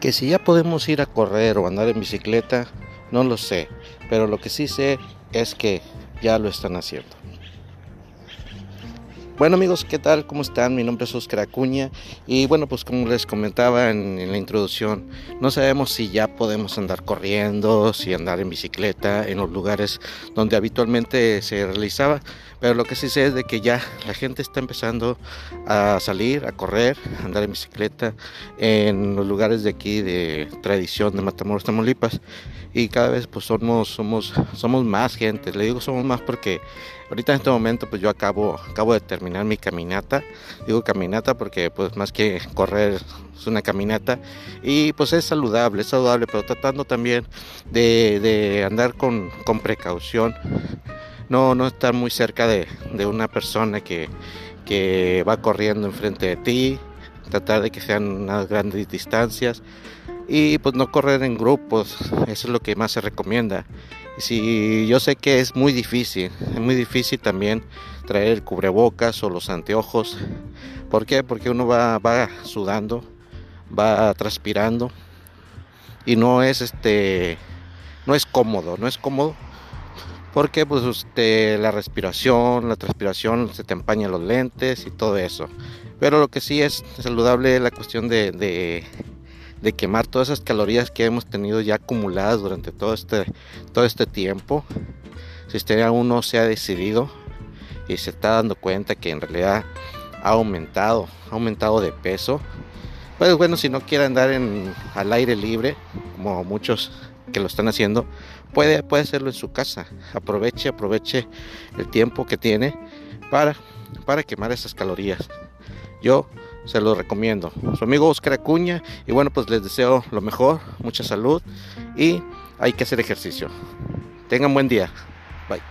Que si ya podemos ir a correr o andar en bicicleta, no lo sé, pero lo que sí sé es que ya lo están haciendo. Bueno amigos, ¿qué tal? ¿Cómo están? Mi nombre es Oscar Acuña y bueno, pues como les comentaba en, la introducción, no sabemos si ya podemos andar corriendo, si andar en bicicleta en los lugares donde habitualmente se realizaba, pero lo que sí sé es de que ya la gente está empezando a salir, a correr, a andar en bicicleta en los lugares de aquí de tradición de Matamoros, Tamaulipas y cada vez pues somos, somos, somos más gente, le digo somos más porque ahorita en este momento pues yo acabo, acabo de terminar mi caminata, digo caminata porque pues más que correr es una caminata. Y pues es saludable, es saludable, pero tratando también de, andar con, con, precaución, no, no estar muy cerca de, de una persona que, que va corriendo enfrente de ti, tratar de que sean unas grandes distancias. Y pues no correr en grupos, eso es lo que más se recomienda. Si yo sé que es muy difícil, es muy difícil también traer el cubrebocas o los anteojos. ¿Por qué? Porque uno va, va sudando, va transpirando y no es este no es cómodo, no es cómodo porque pues usted la respiración, la transpiración se te empaña los lentes y todo eso. Pero lo que sí es saludable es la cuestión de quemar todas esas calorías que hemos tenido ya acumuladas durante todo este, todo este tiempo. Si usted aún no se ha decidido y se está dando cuenta que en realidad ha aumentado, ha aumentado de peso, pues bueno, si no quiere andar en, al aire libre, como muchos que lo están haciendo, puede, puede hacerlo en su casa. Aproveche, aproveche el tiempo que tiene para, para quemar esas calorías. Yo se lo recomiendo. Su amigo Oscar Acuña y bueno, pues les deseo lo mejor, mucha salud y hay que hacer ejercicio. Tengan buen día. Bye.